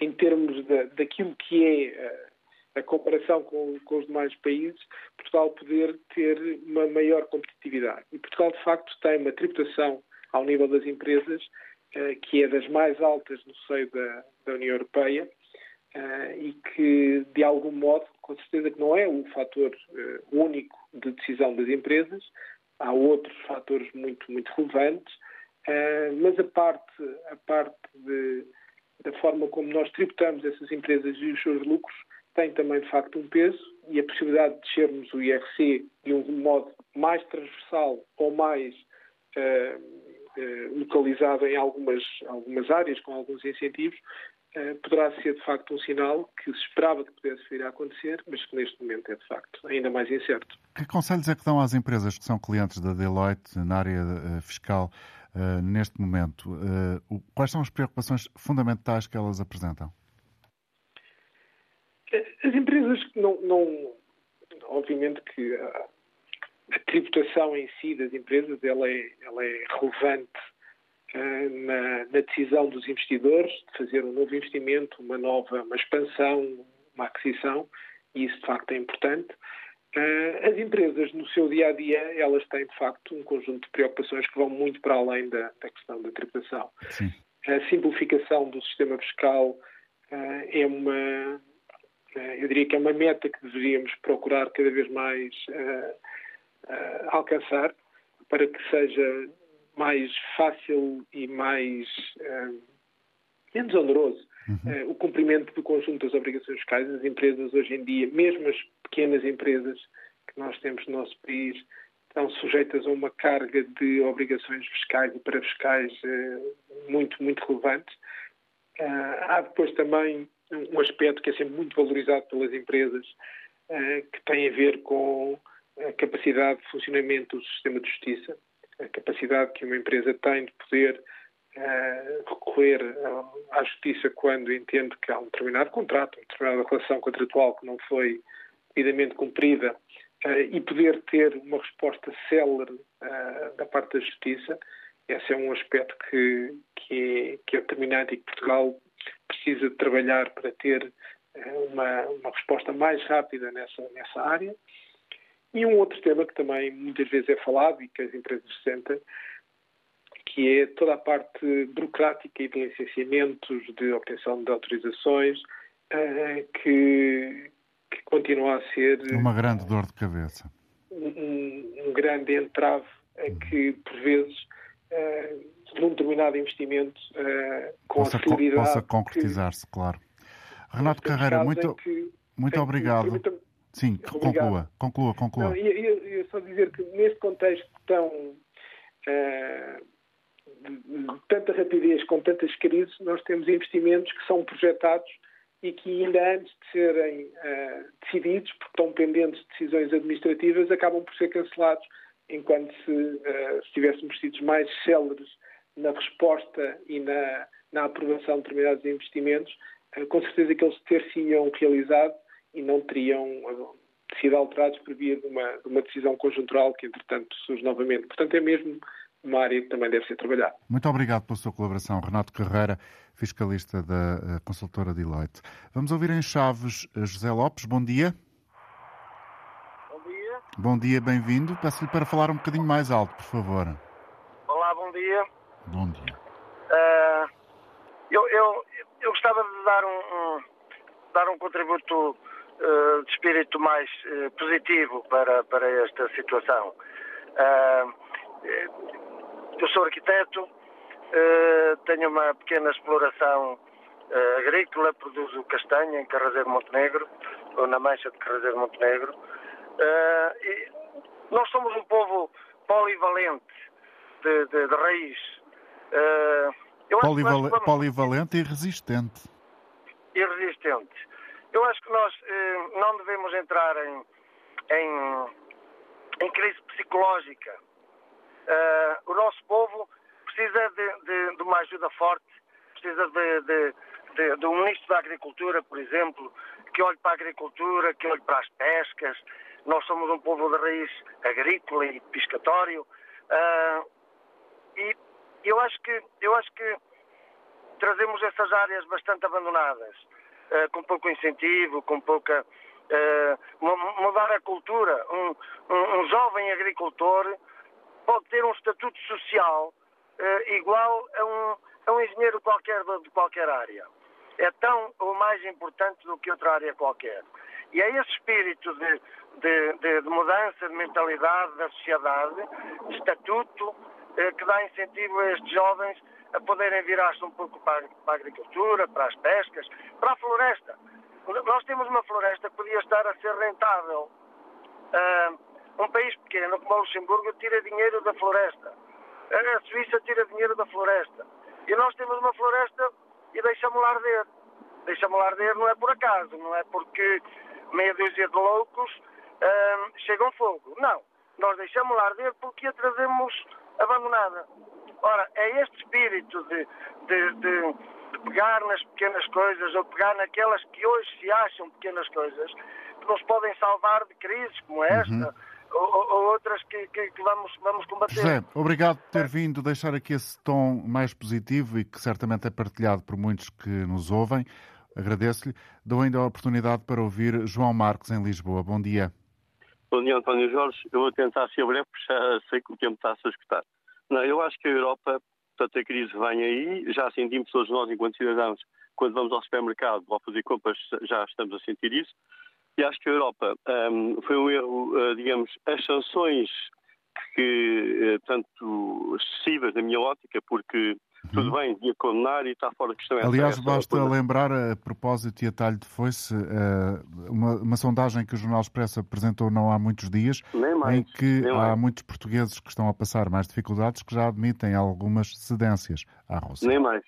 em termos de, daquilo que é a comparação com, com, os demais países, Portugal poder ter uma maior competitividade. E Portugal, de facto, tem uma tributação ao nível das empresas eh, que é das mais altas no seio da, da União Europeia eh, e que, de algum modo, com certeza que não é o fator eh, único de decisão das empresas, há outros fatores muito, muito relevantes, mas a parte, a parte de, da forma como nós tributamos essas empresas e os seus lucros tem também, de facto, um peso e a possibilidade de descermos o IRC de um modo mais transversal ou mais eh, localizado em algumas, algumas áreas, com alguns incentivos, eh, poderá ser de facto um sinal que se esperava que pudesse vir a acontecer, mas que neste momento é de facto ainda mais incerto. Que conselhos é que dão às empresas que são clientes da Deloitte na área fiscal neste momento? quais são as preocupações fundamentais que elas apresentam? As empresas não, não obviamente que a tributação em si das empresas ela é, ela é relevante uh, na, na, decisão dos investidores de fazer um novo investimento, uma nova uma expansão, uma aquisição, e isso de facto é importante. Uh, as empresas, no seu dia a dia, elas têm de facto um conjunto de preocupações que vão muito para além da, da questão da tributação. Sim. A simplificação do sistema fiscal uh, é uma, eu diria que é uma meta que deveríamos procurar cada vez mais uh, alcançar para que seja mais fácil e mais uh, menos oneroso uhum. uh, o cumprimento do conjunto das obrigações fiscais. As empresas hoje em dia, mesmo as pequenas empresas que nós temos no nosso país, estão sujeitas a uma carga de obrigações fiscais e parafiscais uh, muito, muito relevantes. há depois também um aspecto que é sempre muito valorizado pelas empresas, que tem a ver com a capacidade de funcionamento do sistema de justiça, a capacidade que uma empresa tem de poder uh, recorrer à justiça quando entende que há um determinado contrato, uma determinada relação contratual que não foi devidamente cumprida uh, e poder ter uma resposta célere da parte da justiça. Esse é um aspecto que, que, é, que é determinante e que Portugal precisa de trabalhar para ter uma, uma resposta mais rápida nessa, nessa área. E um outro tema que também muitas vezes é falado e que as empresas sentem, que é toda a parte burocrática e de licenciamentos, de obtenção de autorizações, uh, que, que, continua a ser. Uma grande dor de cabeça. Um, um grande entrave a que, por vezes, uh, num determinado investimento, uh, com possa, a celeridade. Possa concretizar-se, claro. Renato Carreira, muito, muito obrigado. Sim, conclua, conclua, conclua. Não, eu, só dizer que neste contexto tão uh, de tanta rapidez, com tantas crises, nós temos investimentos que são projetados e que ainda antes de serem uh, decididos, porque estão pendentes de decisões administrativas, acabam por ser cancelados, enquanto se, uh, se tivéssemos sido mais céleres na resposta e na, na aprovação de determinados investimentos, uh, com certeza que eles ter-se-iam realizado e não teriam eh, sido alterados por via de uma, de uma decisão conjuntural que, entretanto, surge novamente. Portanto, é mesmo uma área que também deve ser trabalhada. Muito obrigado pela sua colaboração, Renato Carreira, fiscalista da eh, consultora Deloitte. Vamos ouvir em Chaves eh, José Lopes. Bom dia. Bom dia. Bom dia, bem-vindo. Peço-lhe para falar um bocadinho mais alto, por favor. Bom dia. Uh, eu, eu, eu gostava de dar um, um dar um contributo de espírito mais positivo para, para esta situação. eu sou arquiteto, tenho uma pequena exploração agrícola, produzo castanha em Carrazeiro Montenegro, ou na Mancha de Carrazeiro Montenegro. nós somos um povo polivalente, de, de, de raiz. Polival vamos... Polivalente e resistente. E resistente. Eu acho que nós eh, não devemos entrar em, em, em crise psicológica. Uh, o nosso povo precisa de, de, de, uma ajuda forte, precisa de, de, um ministro da Agricultura, por exemplo, que olhe para a agricultura, que olhe para as pescas. Nós somos um povo de raiz agrícola e pescatório. Uh, e eu acho que, eu acho que trazemos essas áreas bastante abandonadas, uh, com pouco incentivo, com pouca. Uh, mudar a cultura. Um, um, um, jovem agricultor pode ter um estatuto social uh, igual a um, a um engenheiro qualquer de, de qualquer área. É tão ou mais importante do que outra área qualquer. E é esse espírito de, de, de, de mudança de mentalidade da sociedade, de estatuto, que dá incentivo a estes jovens a poderem virar-se um pouco para, a agricultura, para as pescas, para a floresta. Nós temos uma floresta que podia estar a ser rentável. Uh, um país pequeno como o Luxemburgo tira dinheiro da floresta. A Suíça tira dinheiro da floresta. E nós temos uma floresta e deixamos-la arder. Deixamos-la arder não é por acaso, não é porque meia dúzia de loucos uh, chegam fogo. Não. Nós deixamos-la arder porque a trazemos abandonada. Ora, é este espírito de, de, de, de, pegar nas pequenas coisas ou pegar naquelas que hoje se acham pequenas coisas que nos podem salvar de crises como esta. Uhum. Ou, ou, outras que, que, que, vamos, vamos combater. José, obrigado por ter vindo deixar aqui esse tom mais positivo e que certamente é partilhado por muitos que nos ouvem. Agradeço-lhe. Dou ainda a oportunidade para ouvir João Marcos em Lisboa. Bom dia. Dia, António Jorge. Eu vou tentar ser breve, porque já sei que o tempo está-se a escutar. Não, eu acho que a Europa, portanto, a crise vem aí, já sentimos todos nós, enquanto cidadãos, quando vamos ao supermercado ou fazer compras, já estamos a sentir isso. E acho que a Europa um, foi um erro, uh, digamos, as sanções que, uh, tanto excessivas na minha ótica, porque tudo uhum. bem, devia condenar e está fora de questão. Aliás, basta lembrar, a propósito e a talho de foice, eh, uma, uma, sondagem que o Jornal Expresso apresentou não há muitos dias, mais, em que há mais. muitos portugueses que estão a passar mais dificuldades que já admitem algumas cedências à Rússia. Nem mais.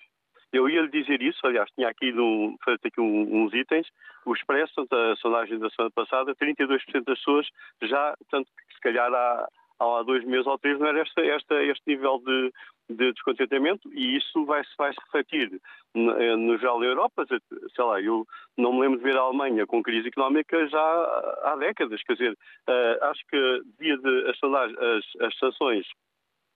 Eu ia lhe dizer isso, aliás, tinha aqui um, feito aqui uns itens. O Expresso, a sondagem da semana passada, 32% das pessoas já, tanto que se calhar há, há dois meses ou três não era esta, esta, este nível de, de descontentamento e isso vai, vai se refletir no, eh, no geral da Europa. Sei lá, eu não me lembro de ver a Alemanha com crise económica já há décadas. Quer dizer, uh, acho que devia de as, as, sanções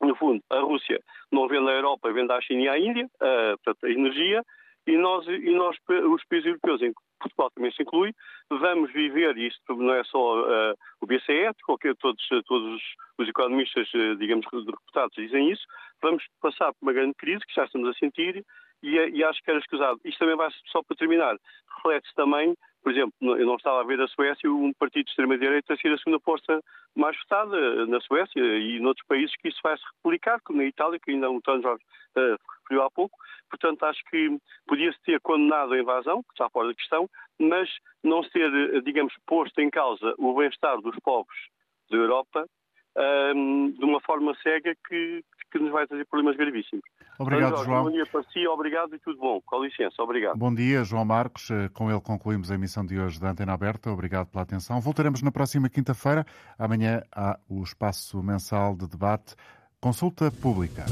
no fundo, a Rússia não vende à Europa, vende à China e à Índia, uh, portanto, a energia, e nós, e nós, os países europeus, Portugal também se inclui, vamos viver, e isto não é só uh, o BCE, qualquer, todos, todos os economistas, uh, digamos, reputados dizem isso, vamos passar por uma grande crise que já estamos a sentir e, e acho que era escusado. Isto também vai, só para terminar, reflete-se também por exemplo, eu não estava a ver a Suécia um partido de extrema-direita ser a segunda força mais votada na Suécia e noutros países que isso vai se replicar, como na Itália, que ainda o António Jorge uh, referiu há pouco. Portanto, acho que podia-se ter condenado a invasão, que está fora da questão, mas não ser, eh, digamos, posto em causa o bem-estar dos povos da Europa de uma forma cega que, que nos vai trazer problemas gravíssimos. Obrigado, Jorge, João. Bom dia para si, obrigado e tudo bom. Com licença, obrigado. Bom dia, João Marcos. Eh, com ele concluímos a emissão de hoje da Antena Aberta. Obrigado pela atenção. Voltaremos na próxima quinta-feira. Amanhã há o espaço mensal de debate Consulta Pública.